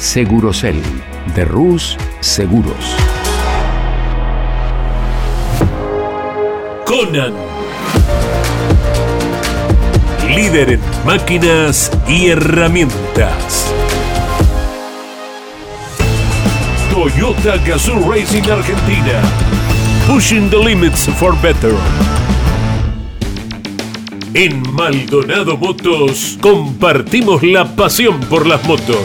Segurocel de Rus Seguros. Conan. Líder en máquinas y herramientas. Toyota Gazoo Racing Argentina. Pushing the limits for better. En Maldonado Motos compartimos la pasión por las motos.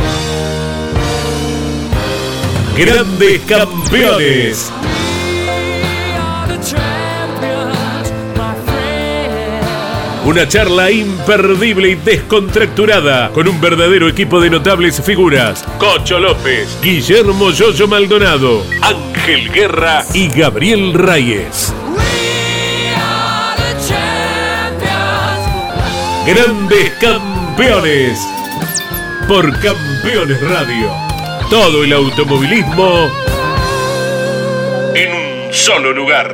Grandes Campeones. Una charla imperdible y descontracturada con un verdadero equipo de notables figuras. Cocho López, Guillermo Yoyo Maldonado, Ángel Guerra y Gabriel Reyes. Grandes Campeones. Por Campeones Radio. Todo el automovilismo en un solo lugar.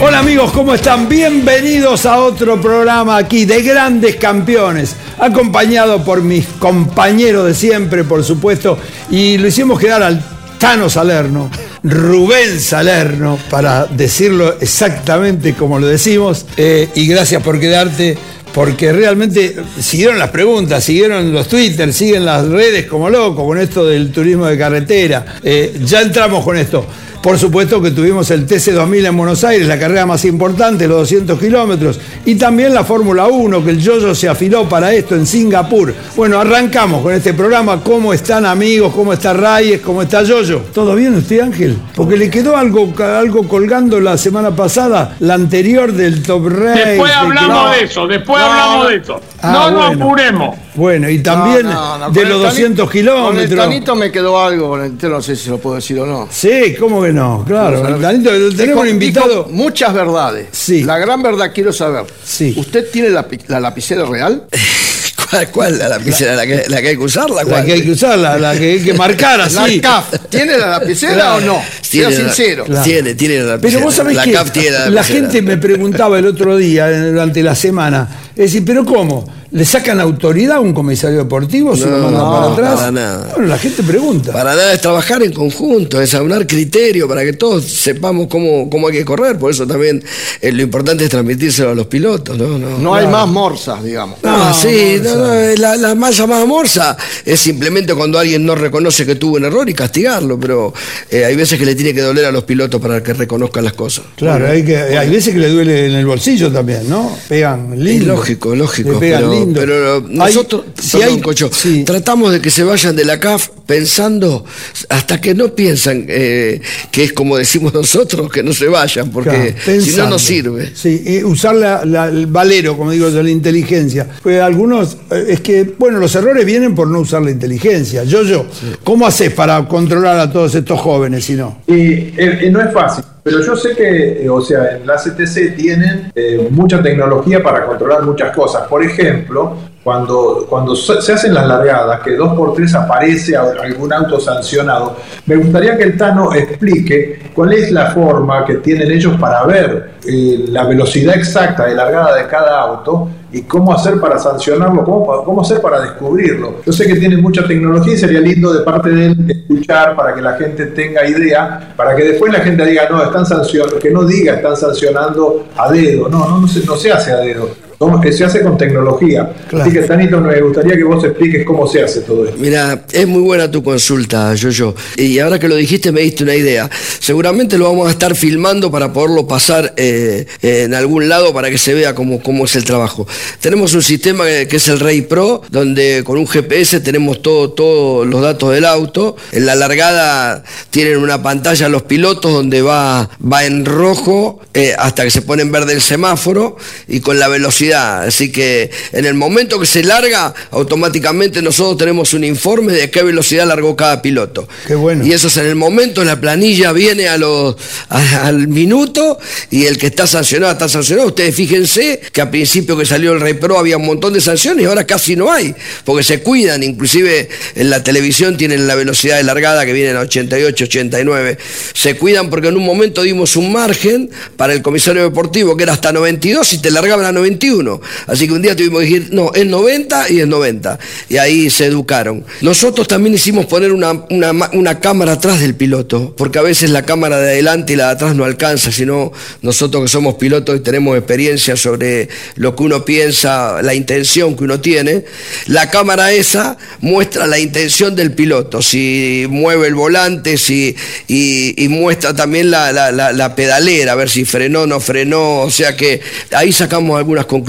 Hola amigos, ¿cómo están? Bienvenidos a otro programa aquí de grandes campeones, acompañado por mis compañeros de siempre, por supuesto, y lo hicimos quedar al Tano Salerno, Rubén Salerno, para decirlo exactamente como lo decimos, eh, y gracias por quedarte. Porque realmente siguieron las preguntas, siguieron los Twitter, siguen las redes como locos con esto del turismo de carretera. Eh, ya entramos con esto. Por supuesto que tuvimos el TC2000 en Buenos Aires, la carrera más importante, los 200 kilómetros, y también la Fórmula 1, que el Yoyo se afiló para esto en Singapur. Bueno, arrancamos con este programa. ¿Cómo están amigos? ¿Cómo está Reyes? ¿Cómo está Yoyo? ¿Todo bien usted, Ángel? Porque le quedó algo, algo colgando la semana pasada, la anterior del Top Race. Después hablamos de eso, después hablamos de eso. Ah, no nos apuremos. Bueno, y también No, no, no, de los el 200 Tanito- kilómetros. Con el Tanito me quedó algo, Tanito no sé si lo puedo decir o no. Sí, ¿cómo que no? Claro, el Danito, tenemos un invitado. muchas verdades. Sí. La gran verdad quiero saber. Sí. ¿Usted tiene la, pi- la lapicera real? ¿Cuál, cuál? ¿La lapicera? ¿La que, la que hay que usarla? La que hay que usarla, la que hay que marcar así. La CAF. ¿Tiene la lapicera Claro. o no? Sea sincero. Claro. Tiene, tiene la lapicera. Pero vos sabés la que CAF tiene la la gente me preguntaba el otro día, eh, durante la semana, es decir, ¿pero cómo? ¿Le sacan autoridad a un comisario deportivo si lo No, mandan no, para atrás? para nada. Bueno, la gente pregunta. Para nada es trabajar en conjunto, es aunar criterio para que todos sepamos cómo, cómo hay que correr. Por eso también eh, lo importante es transmitírselo a los pilotos. No, no. No hay más morsas, digamos. No, sí, no, no, eh, la, la más llamada morsa es simplemente cuando alguien no reconoce que tuvo un error y castigarlo, pero eh, hay veces que le tiene que doler a los pilotos para que reconozcan las cosas. Claro, hay, que, hay veces que le duele en el bolsillo también, ¿no? Pegan Es lindo. lógico, lógico. Le pegan pero, lindo. Pero Hay- nosotros, si perdón, hay- Cocho, sí. tratamos de que se vayan de la CAF pensando hasta que no piensan eh, que es como decimos nosotros, que no se vayan, porque Claro, si no, no sirve. Sí, eh, usar la- la- el valero, como digo yo, la inteligencia. Pues algunos, eh, es que, bueno, los errores vienen por no usar la inteligencia. Yo, yo, ¿cómo haces para controlar a todos estos jóvenes si no? Y eh, no es fácil, pero yo sé que, eh, o sea, en la CTC tienen eh, mucha tecnología para controlar muchas cosas. Por ejemplo, cuando, cuando se hacen las largadas, que dos por tres aparece algún auto sancionado, me gustaría que el Tano explique cuál es la forma que tienen ellos para ver eh, la velocidad exacta de largada de cada auto y cómo hacer para sancionarlo, cómo, cómo hacer para descubrirlo. Yo sé que tienen mucha tecnología y sería lindo de parte de él escuchar para que la gente tenga idea, para que después la gente diga, no, están sancionando, que no diga están sancionando a dedo, no, no, no se hace a dedo. No, que se hace con tecnología. Así que, Tanito, me gustaría que vos expliques cómo se hace todo esto. Mira, es muy buena tu consulta, Yoyo. Y ahora que lo dijiste me diste una idea. Seguramente lo vamos a estar filmando para poderlo pasar eh, en algún lado para que se vea cómo, cómo es el trabajo. Tenemos un sistema que, que es el Rey Pro, donde con un GPS tenemos todo, todos los datos del auto. En la largada tienen una pantalla los pilotos donde va, va en rojo eh, hasta que se pone en verde el semáforo y con la velocidad. Así que en el momento que se larga, automáticamente nosotros tenemos un informe de qué velocidad largó cada piloto. Qué bueno. Y eso es en el momento, la planilla viene a los, a- al minuto y el que está sancionado está sancionado. Ustedes fíjense que al principio que salió el Rey Pro había un montón de sanciones y ahora casi no hay, porque se cuidan, inclusive en la televisión tienen la velocidad de largada que viene a 88, 89. Se cuidan porque en un momento dimos un margen para el comisario deportivo que era hasta 92 y te largaban a 91. Así que un día tuvimos que decir, no, es 90 y es 90. Y ahí se educaron. Nosotros también hicimos poner una, una ma- una cámara atrás del piloto, porque a veces la cámara de adelante y la de atrás no alcanza, sino nosotros que somos pilotos y tenemos experiencia sobre lo que uno piensa, la intención que uno tiene, la cámara esa muestra la intención del piloto, si mueve el volante, si, y, muestra también la, la- la- la pedalera, a ver si frenó, no frenó, o sea que ahí sacamos algunas conclusiones.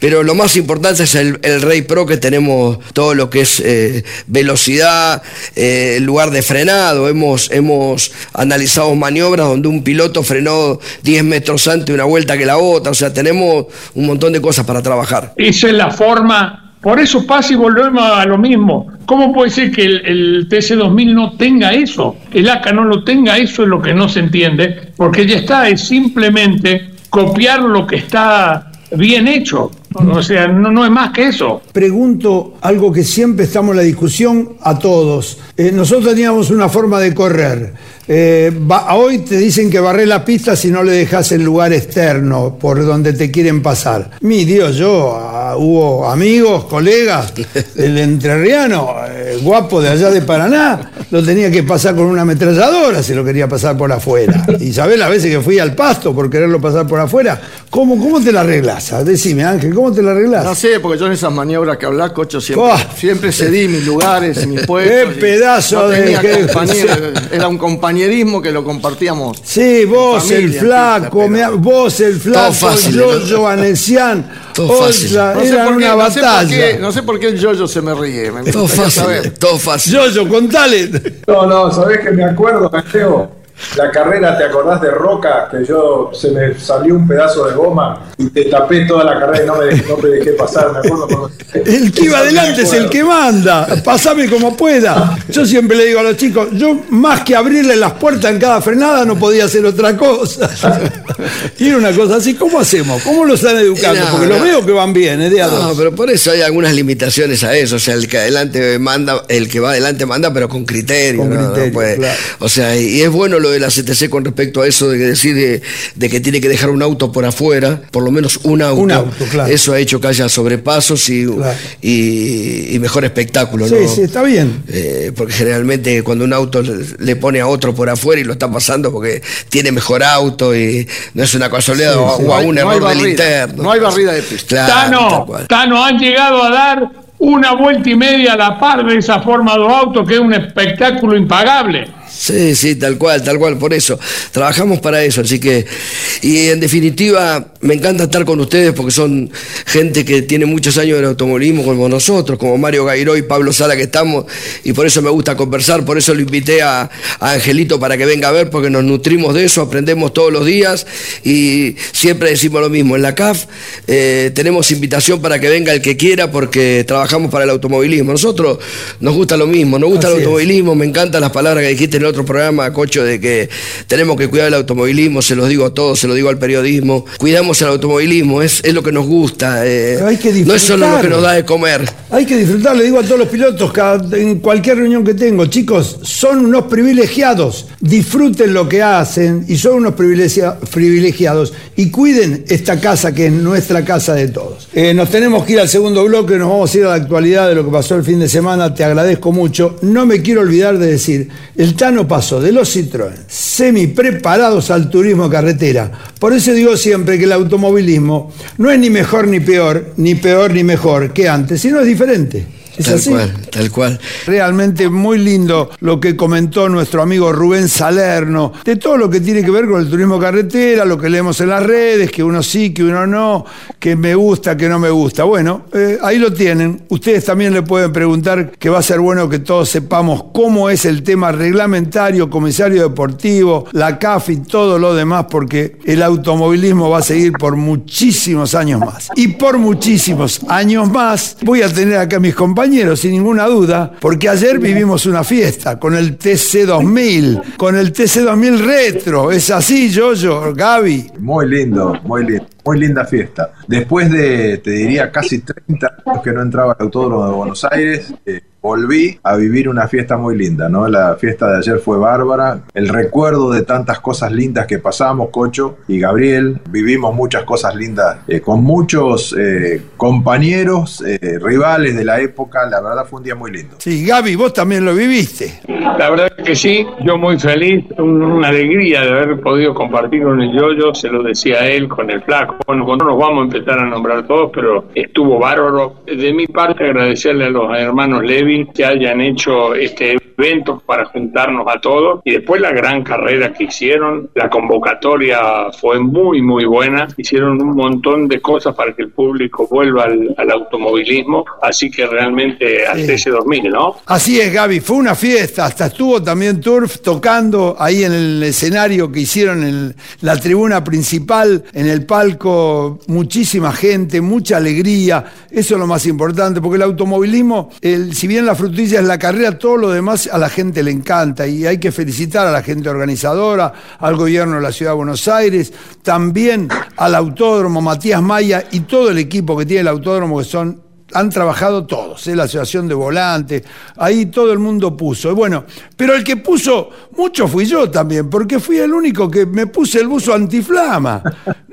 Pero lo más importante es el, el Rey Pro que tenemos todo lo que es eh, velocidad, eh, lugar de frenado, hemos, hemos analizado maniobras donde un piloto frenó 10 metros antes una vuelta que la otra, o sea, tenemos un montón de cosas para trabajar. Esa es la forma. Por eso pasa y volvemos a lo mismo. ¿Cómo puede ser que el, el TC2000 no tenga eso? El ACA no lo tenga, eso es lo que no se entiende, porque ya está, es simplemente copiar lo que está bien hecho. O sea, no, no es más que eso. Pregunto algo que siempre estamos en la discusión a todos. Eh, nosotros teníamos una forma de correr. Eh, hoy te dicen que barré la pista si no le dejas el lugar externo por donde te quieren pasar. Mi Dios, yo, hubo amigos, colegas, el entrerriano, eh, guapo de allá de Paraná, lo tenía que pasar con una ametralladora si lo quería pasar por afuera. Y sabés las veces que fui al pasto por quererlo pasar por afuera. ¿Cómo, cómo te la arreglás? Ah, Decime, Ángel, ¿cómo te la arreglás? No sé, porque yo en esas maniobras que hablas, Cocho, siempre, Oh. siempre cedí mis lugares mis puestos. Qué pedazo no de- qué- Era un compañerismo que lo compartíamos. Sí, vos familia, el flaco, pero- me- vos el flaco, fácil, yo, ¿no? Fácil. No sé, era por qué, una no, sé por batalla. qué, no sé por qué el yoyo se me ríe. Me Todo fácil, saber. todo fácil. Yo, yo, contale. No, no, ¿sabés que me acuerdo, Mateo? La carrera, ¿te acordás de Roca? Que yo se me salió un pedazo de goma y te tapé toda la carrera y no me, no me dejé pasar, me acuerdo. cuando- El que iba adelante es el que manda. Pasame como pueda. Yo siempre le digo a los chicos, yo más que abrirle las puertas en cada frenada no podía hacer otra cosa. Y era una cosa así, ¿cómo hacemos? ¿Cómo lo están educando? No, Porque lo veo que van bien, ¿eh? De a No, pero por eso hay algunas limitaciones a eso. O sea, el que adelante manda, el que va adelante manda, pero con criterio. Con ¿no? No criterio, puede- claro. O sea, y es bueno lo de la CTC con respecto a eso de que decir de, que tiene que dejar un auto por afuera, por lo menos un auto. Un auto, claro. Eso ha hecho que haya sobrepasos y, Claro. y, y mejor espectáculo. Sí, ¿no? sí, está bien. Eh, porque generalmente cuando un auto le, pone a otro por afuera y lo está pasando porque tiene mejor auto y no es una casualidad Sí, o, sí. o a No un hay error del interno. no hay barrida de pista. Claro. Tano, han llegado a dar una vuelta y media a la par de esa forma de auto que es un espectáculo impagable. Sí, sí, tal cual, tal cual, por eso. Trabajamos para eso, así que, y en definitiva, me encanta estar con ustedes porque son gente que tiene muchos años en el automovilismo como nosotros, como Mario Gairó y Pablo Sala que estamos, y por eso me gusta conversar, por eso lo invité a, a Angelito para que venga a ver, porque nos nutrimos de eso, aprendemos todos los días, y siempre decimos lo mismo, en la CAF eh, tenemos invitación para que venga el que quiera, porque trabajamos para el automovilismo. Nosotros nos gusta lo mismo, nos gusta Así el es. automovilismo, me encantan las palabras que dijiste, no el otro programa, Cocho, de que tenemos que cuidar el automovilismo, se lo digo a todos, se lo digo al periodismo. Cuidamos el automovilismo, es, es lo que nos gusta. eh, Hay que no es solo lo que nos da de comer. Hay que disfrutar, le digo a todos los pilotos, cada- en cualquier reunión que tengo, chicos, son unos privilegiados, disfruten lo que hacen y son unos privilegia- privilegiados y cuiden esta casa que es nuestra casa de todos. Eh, nos tenemos que ir al segundo bloque, nos vamos a ir a la actualidad de lo que pasó el fin de semana, te agradezco mucho. No me quiero olvidar de decir, el Tano pasó de los Citroën semi preparados al turismo carretera. Por eso digo siempre que el automovilismo no es ni mejor ni peor, ni peor ni mejor que antes, sino es diferente. ¿Es Tal así? cual, tal cual. Realmente muy lindo lo que comentó nuestro amigo Rubén Salerno, de todo lo que tiene que ver con el turismo carretera, lo que leemos en las redes, que uno sí, que uno no, que me gusta, que no me gusta. Bueno, eh, ahí lo tienen. Ustedes también le pueden preguntar, que va a ser bueno que todos sepamos cómo es el tema reglamentario, comisario deportivo, la CAF y todo lo demás, porque el automovilismo va a seguir por muchísimos años más. Y por muchísimos años más voy a tener acá a mis compañeros, sin ninguna duda, porque ayer vivimos una fiesta con el TC2000, con el TC2000 Retro. ¿Es así, Yoyo, Gaby? Muy lindo, muy lindo. Muy linda fiesta. Después de, te diría, casi 30 años que no entraba al Autódromo de Buenos Aires, eh, volví a vivir una fiesta muy linda, ¿no? La fiesta de ayer fue bárbara. El recuerdo de tantas cosas lindas que pasamos, Cocho y Gabriel. Vivimos muchas cosas lindas eh, con muchos eh, compañeros, eh, rivales de la época. La verdad fue un día muy lindo. Sí, Gaby, vos también lo viviste. La verdad que sí, yo muy feliz, un- una alegría de haber podido compartir con el yoyo, se lo decía a él, con el flaco. Bueno, no nos vamos a empezar a nombrar todos, pero estuvo bárbaro. De mi parte, agradecerle a los hermanos Levi que hayan hecho este evento para juntarnos a todos. Y después la gran carrera que hicieron, la convocatoria fue muy muy buena, hicieron un montón de cosas para que el público vuelva al, al automovilismo, así que realmente al Sí. TC2000, ¿no? Así es, Gaby, fue una fiesta, hasta estuvo también Turf tocando ahí en el escenario que hicieron en la tribuna principal, en el palco, muchísima gente, mucha alegría, eso es lo más importante, porque el automovilismo, el- si bien la frutilla es la carrera, todo lo demás a la gente le encanta y hay que felicitar a la gente organizadora, al gobierno de la Ciudad de Buenos Aires, también al autódromo Matías Maya y todo el equipo que tiene el autódromo que son han trabajado todos, ¿eh? la asociación de volantes, ahí todo el mundo puso. Bueno, pero el que puso mucho fui yo también, porque fui el único que me puse el buzo antiflama.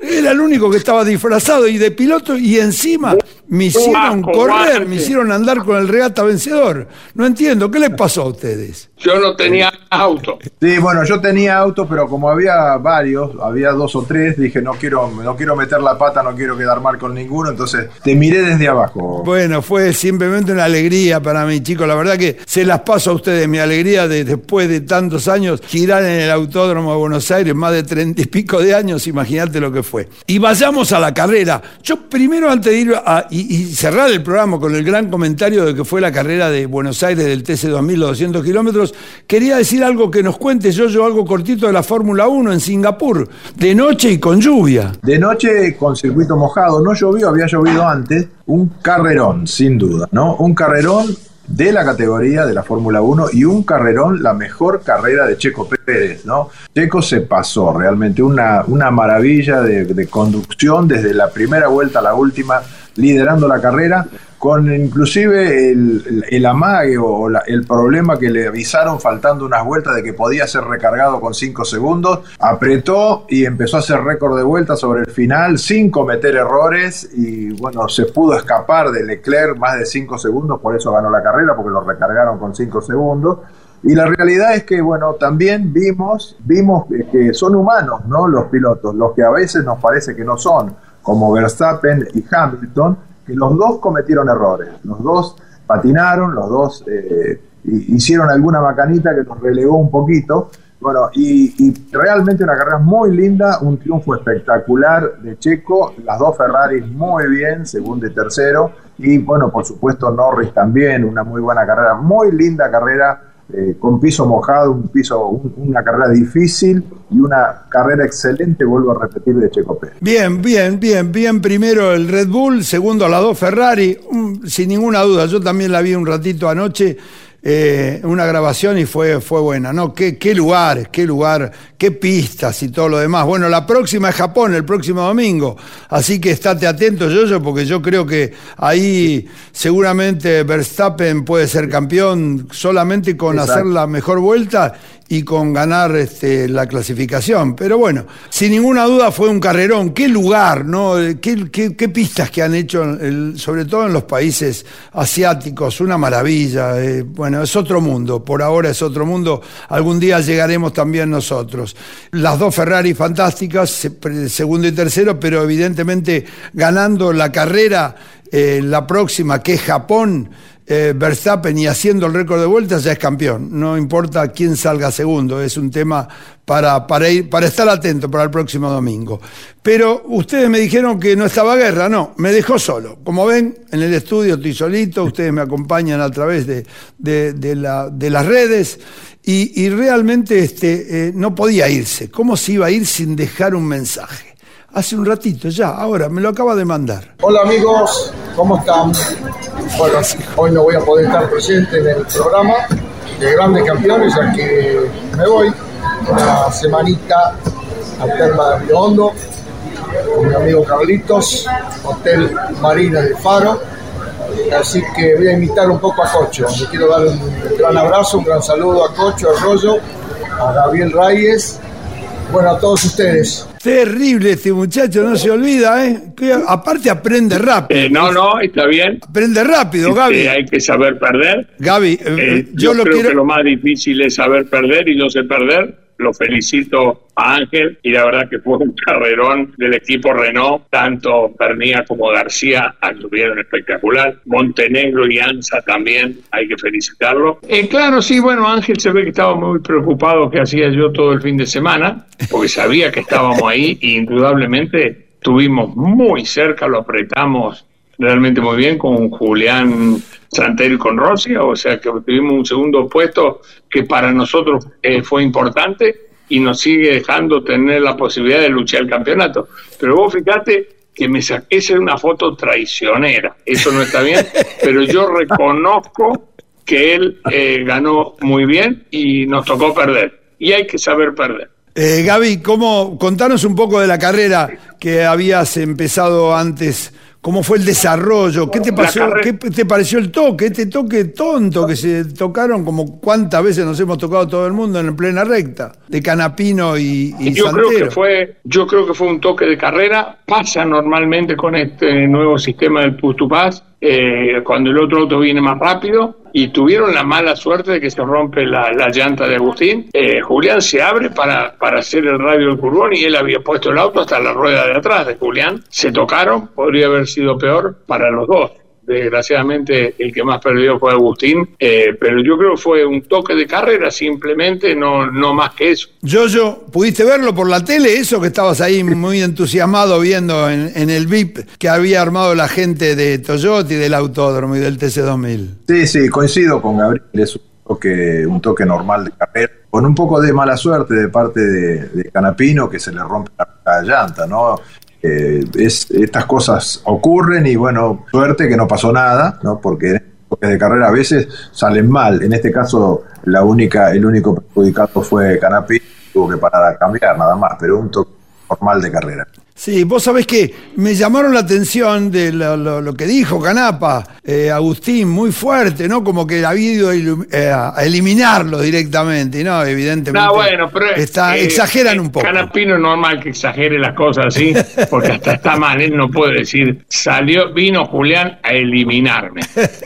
Era el único que estaba disfrazado y de piloto y encima me hicieron Guaco, correr, me hicieron andar con el regata vencedor. No entiendo, ¿qué les pasó a ustedes? Yo no tenía auto. Sí, bueno, yo tenía auto, pero como había varios, había dos o tres, dije no quiero, no quiero meter la pata, no quiero quedar mal con ninguno, entonces te miré desde abajo. Bueno, fue simplemente una alegría para mí, chicos. La verdad que se las paso a ustedes. Mi alegría de después de tantos años girar en el Autódromo de Buenos Aires, más de treinta y pico de años, imagínate lo que fue. Y vayamos a la carrera. Yo primero, antes de ir a, y, y cerrar el programa con el gran comentario de que fue la carrera de Buenos Aires del TC 2000, los 200 kilómetros, quería decir algo que nos cuente yo, yo algo cortito de la Fórmula 1 en Singapur, de noche y con lluvia. De noche con circuito mojado, no llovió, había llovido antes, un carrerón, sin duda, ¿no? Un carrerón de la categoría de la Fórmula 1 y un carrerón, la mejor carrera de Checo Pérez, ¿no? Checo se pasó realmente una, una maravilla de, de conducción desde la primera vuelta a la última, liderando la carrera, con inclusive el, el- amague o el problema que le avisaron faltando unas vueltas de que podía ser recargado con 5 segundos, apretó y empezó a hacer récord de vueltas sobre el final sin cometer errores y bueno, se pudo escapar de Leclerc más de 5 segundos, por eso ganó la carrera porque lo recargaron con 5 segundos. Y la realidad es que, bueno, también vimos, vimos que son humanos, ¿no? Los pilotos, los que a veces nos parece que no son, como Verstappen y Hamilton, que los dos cometieron errores, los dos patinaron, los dos eh, hi- hicieron alguna macanita que nos relegó un poquito. Bueno, y, y realmente una carrera muy linda, un triunfo espectacular de Checo, las dos Ferraris muy bien, segundo y tercero, y bueno, por supuesto Norris también, una muy buena carrera, muy linda carrera, eh, con piso mojado, un piso, un- una carrera difícil y una carrera excelente, vuelvo a repetir, de Checo Pérez. Bien, bien, bien, bien. Primero el Red Bull, segundo las dos Ferrari, sin ninguna duda. Yo también la vi un ratito anoche. Eh, una grabación y fue, fue buena, ¿no? ¿Qué, qué lugar, qué lugar, qué pistas y todo lo demás. Bueno, la próxima es Japón, el próximo domingo, así que estate atento, yo porque yo creo que ahí seguramente Verstappen puede ser campeón solamente con hacer la mejor vuelta y con ganar este, la clasificación. Pero bueno, sin ninguna duda fue un carrerón. ¿Qué lugar, no? ¿Qué, qué, pistas que han hecho, sobre todo en los países asiáticos? Una maravilla. Eh, bueno, es otro mundo. Por ahora es otro mundo. Algún día llegaremos también nosotros. Las dos Ferrari fantásticas, segundo y tercero, pero evidentemente ganando la carrera, eh, la próxima, que es Japón eh, Verstappen y haciendo el récord de vueltas ya es campeón. No importa quién salga segundo, es un tema para, para, ir, para estar atento para el próximo domingo. Pero ustedes me dijeron que no estaba guerra, no, me dejó solo. Como ven, en el estudio estoy solito, ustedes me acompañan a través de, de, las redes y, realmente este, eh, no podía irse. ¿Cómo se iba a ir sin dejar un mensaje? Hace un ratito ya, ahora me lo acaba de mandar. Hola amigos, ¿cómo están? Bueno, hoy no voy a poder estar presente en el programa de Grandes Campeones, ya que me voy una semanita a Terma de Río Hondo con mi amigo Carlitos, Hotel Marina del Faro. Así que voy a invitar un poco a Cocho. Le quiero dar un gran abrazo, un gran saludo a Cocho, a Rollo, a Gabriel Reyes, bueno, a todos ustedes. Terrible este muchacho, no se olvida, ¿eh? aparte aprende rápido. Eh, no, no, está bien. Aprende rápido, este, Gaby. hay que saber perder. Gaby, eh, eh, yo, lo creo que lo más difícil es saber perder y yo sé perder lo felicito a Ángel y la verdad que fue un carrerón del equipo Renault, tanto Pernía como García anduvieron espectacular, Montenegro y Anza también, hay que felicitarlo. Eh, claro, sí, bueno, Ángel se ve que estaba muy preocupado que hacía yo todo el fin de semana, porque sabía que estábamos ahí e indudablemente estuvimos muy cerca, lo apretamos realmente muy bien con Julián Santero y con Rossi, o sea que tuvimos un segundo puesto que para nosotros eh, fue importante y nos sigue dejando tener la posibilidad de luchar el campeonato. Pero vos fíjate que me saqué esa una foto traicionera, eso no está bien, pero yo reconozco que él eh, ganó muy bien y nos tocó perder, y hay que saber perder. Eh, Gaby, ¿cómo, contanos un poco de la carrera que habías empezado antes ¿Cómo fue el desarrollo? ¿Qué te, pasó, ¿Qué te pareció el toque? Este toque tonto que se tocaron, como cuántas veces nos hemos tocado todo el mundo en plena recta, de Canapino y, y yo creo que fue Yo creo que fue un toque de carrera. Pasa normalmente con este nuevo sistema del pass, eh, cuando el otro auto viene más rápido y tuvieron la mala suerte de que se rompe la, llanta de Agustín. Eh, Julián se abre para, para hacer el radio del curbón y él había puesto el auto hasta la rueda de atrás de Julián. Se tocaron, podría haber sido peor para los dos desgraciadamente el que más perdió fue Agustín, eh, pero yo creo que fue un toque de carrera simplemente, no, no más que eso. Yo, yo, ¿pudiste verlo por la tele? Eso que estabas ahí muy entusiasmado viendo en, el VIP que había armado la gente de Toyota y del Autódromo y del TC2000. Sí, sí, coincido con Gabriel, es un toque, un toque normal de carrera, con un poco de mala suerte de parte de, Canapino que se le rompe la llanta, ¿no? Eh, es, estas cosas ocurren y bueno, suerte que no pasó nada, ¿no? porque de carrera a veces salen mal. En este caso, la única, el único perjudicado fue Canapí, tuvo que parar a cambiar nada más, pero un toque normal de carrera. Sí, vos sabés que me llamaron la atención de lo, que dijo Canapa, eh, Agustín, muy fuerte, ¿no? Como que ha ido eh, a eliminarlo directamente, ¿no? Evidentemente. No, bueno, pero. Está, eh, exageran un poco. Canapino es normal que exagere las cosas así, porque hasta está mal, él no puede decir, salió, vino Julián a eliminarme.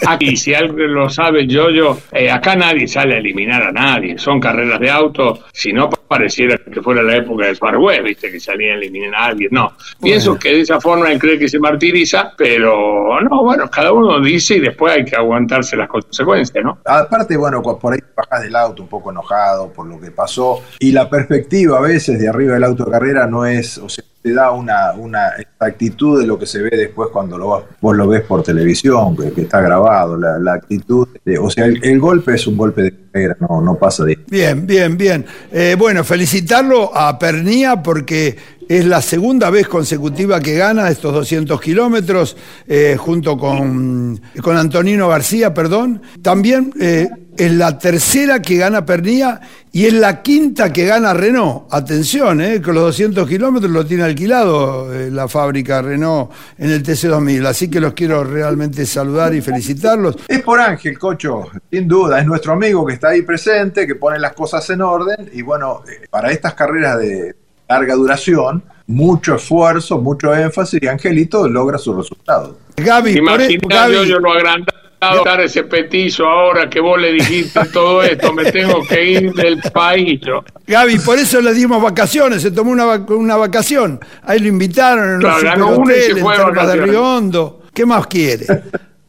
Aquí, si alguien lo sabe, yo, yo, acá nadie sale a eliminar a nadie, son carreras de auto, si no pareciera que fuera la época del Far West, viste, que salía a eliminar a alguien. No, pienso que de esa forma él cree que se martiriza, pero no, bueno, cada uno dice y después hay que aguantarse las consecuencias, ¿no? Aparte, bueno, por ahí bajas del auto un poco enojado por lo que pasó y la perspectiva a veces de arriba del auto de carrera no es, o sea, te da una, una actitud de lo que se ve después cuando lo, vos lo ves por televisión, que, está grabado, la, actitud, o sea, el, golpe es un golpe de carrera, no, no pasa de... Bien, bien, bien. Eh, bueno, felicitarlo a Pernía porque es la segunda vez consecutiva que gana estos 200 kilómetros, eh, junto con, con Antonino García, perdón. También eh, es la tercera que gana Pernilla y es la quinta que gana Renault. Atención, eh, con los 200 kilómetros lo tiene alquilado eh, la fábrica Renault en el TC2000. Así que los quiero realmente saludar y felicitarlos. Es por Ángel, Cocho, sin duda. Es nuestro amigo que está ahí presente, que pone las cosas en orden. Y bueno, para estas carreras de larga duración, mucho esfuerzo, mucho énfasis y Angelito logra sus resultados. Gaby, por e- Imaginá Gaby, yo, yo lo agrandado dar ese petizo ahora que vos le dijiste todo esto, me tengo que ir del país. Gaby, por eso le dimos vacaciones, se tomó una, vac- una vacación. Ahí lo invitaron en Claro, ganó una y se superhotel, en fue de. Río Hondo. ¿Qué más quiere?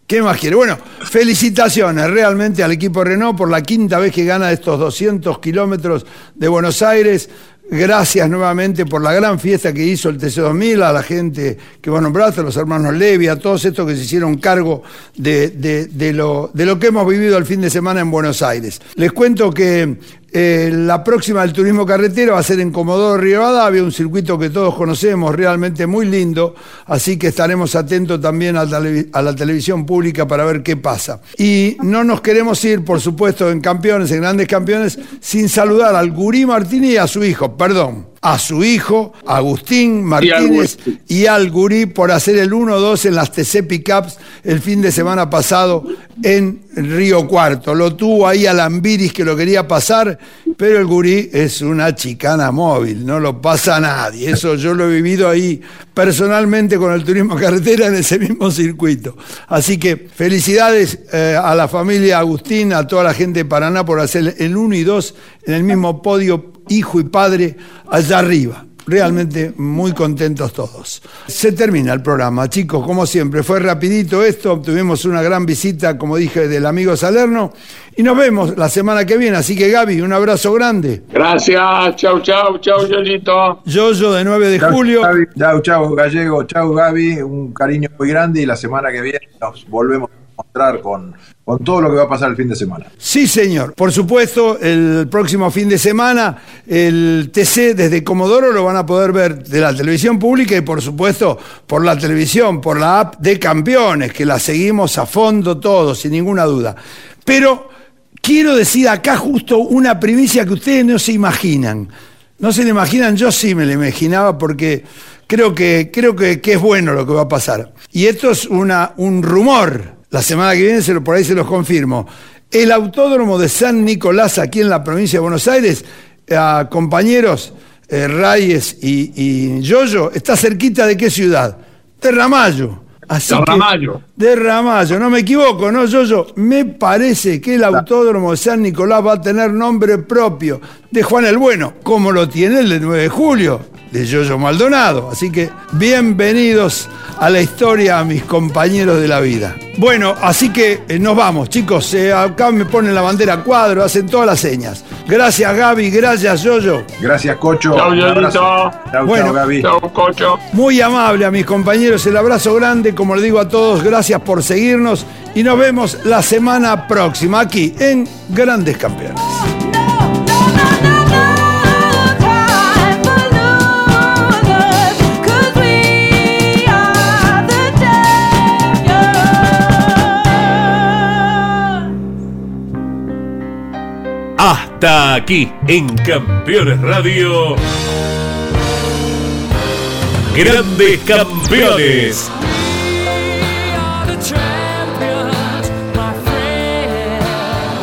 ¿Qué más quiere? Bueno, felicitaciones realmente al equipo Renault por la quinta vez que gana estos 200 kilómetros de Buenos Aires. Gracias nuevamente por la gran fiesta que hizo el TC2000, a la gente que vos nombraste, a los hermanos Levi, a todos estos que se hicieron cargo de, lo, de lo que hemos vivido el fin de semana en Buenos Aires. Les cuento que eh, la próxima del turismo carretero va a ser en Comodoro Rivadavia, un circuito que todos conocemos, realmente muy lindo, así que estaremos atentos también a la televisión pública para ver qué pasa. Y no nos queremos ir, por supuesto, en campeones, en grandes campeones, sin saludar al Gurí Martínez y a su hijo, perdón, a su hijo, Agustín Martínez y al Gurí por hacer el 1-2 en las TC Pickups el fin de semana pasado en Río Cuarto. Lo tuvo ahí a Lambiris que lo quería pasar, pero el Gurí es una chicana móvil, no lo pasa nadie. Eso yo lo he vivido ahí personalmente con el turismo carretera en ese mismo circuito. Así que felicidades eh, a la familia Agustín, a toda la gente de Paraná por hacer el 1 y 2 en el mismo podio, hijo y padre, allá arriba. Realmente muy contentos todos. Se termina el programa, chicos, como siempre. Fue rapidito esto, tuvimos una gran visita, como dije, del amigo Salerno. Y nos vemos la semana que viene. Así que Gaby, un abrazo grande. Gracias, chau, chau, chau, Yoyito. Yoyo de 9 de Chau, julio. Gaby. Chau, chau, Gallego. Chau, Gaby. Un cariño muy grande y la semana que viene nos volvemos a encontrar con, con todo lo que va a pasar el fin de semana. Sí, señor. Por supuesto, el próximo fin de semana, el TC desde Comodoro lo van a poder ver de la televisión pública y, por supuesto, por la televisión, por la app de campeones, que la seguimos a fondo todos, sin ninguna duda. Pero quiero decir acá justo una primicia que ustedes no se imaginan. No se le imaginan, yo sí me lo imaginaba porque creo que, creo que, que es bueno lo que va a pasar. Y esto es una, un rumor. La semana que viene se lo, por ahí se los confirmo. El autódromo de San Nicolás, aquí en la provincia de Buenos Aires, a compañeros eh, Reyes y, y Yoyo, está cerquita de qué ciudad? De Ramallo. Así De que- Ramallo. de Ramallo, no me equivoco, ¿no, Yoyo? Me parece que el autódromo de San Nicolás va a tener nombre propio de Juan el Bueno, como lo tiene el de 9 de julio, de Yoyo Maldonado. Así que bienvenidos a la historia a mis compañeros de la vida. Bueno, así que eh, nos vamos, chicos. Eh, acá me ponen la bandera a cuadro, hacen todas las señas. Gracias, Gaby, gracias, Yoyo. Gracias, Cocho. Chau, Bueno. chau, Gaby. Chau, Cocho. Muy amable a mis compañeros, el abrazo grande, como le digo a todos, gracias por seguirnos y nos vemos la semana próxima aquí en Grandes Campeones. Hasta aquí en Campeones Radio. Grandes Campeones.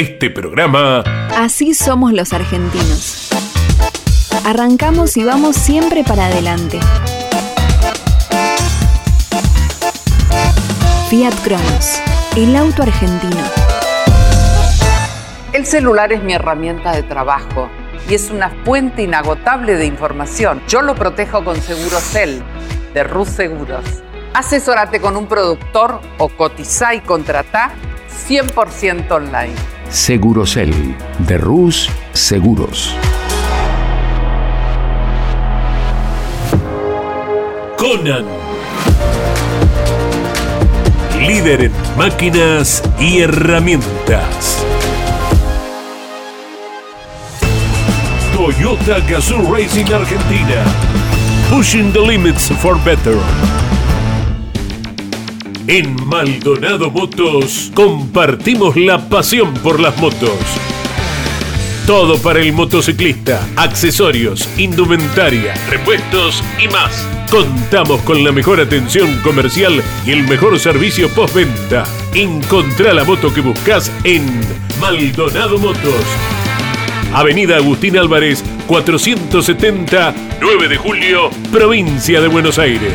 este programa. Así somos los argentinos. Arrancamos y vamos siempre para adelante. Fiat Cronos, el auto argentino. El celular es mi herramienta de trabajo y es una fuente inagotable de información. Yo lo protejo con Segurocel de Rus Seguros. Asesorate con un productor o cotiza y contrata 100% online. Segurocel de Rus Seguros. Conan. Líder en máquinas y herramientas. Toyota Gazoo Racing Argentina. Pushing the limits for better. En Maldonado Motos compartimos la pasión por las motos. Todo para el motociclista, accesorios, indumentaria, repuestos y más. Contamos con la mejor atención comercial y el mejor servicio postventa. Encontrá la moto que buscas en Maldonado Motos. Avenida Agustín Álvarez, 470, 9 de julio, provincia de Buenos Aires.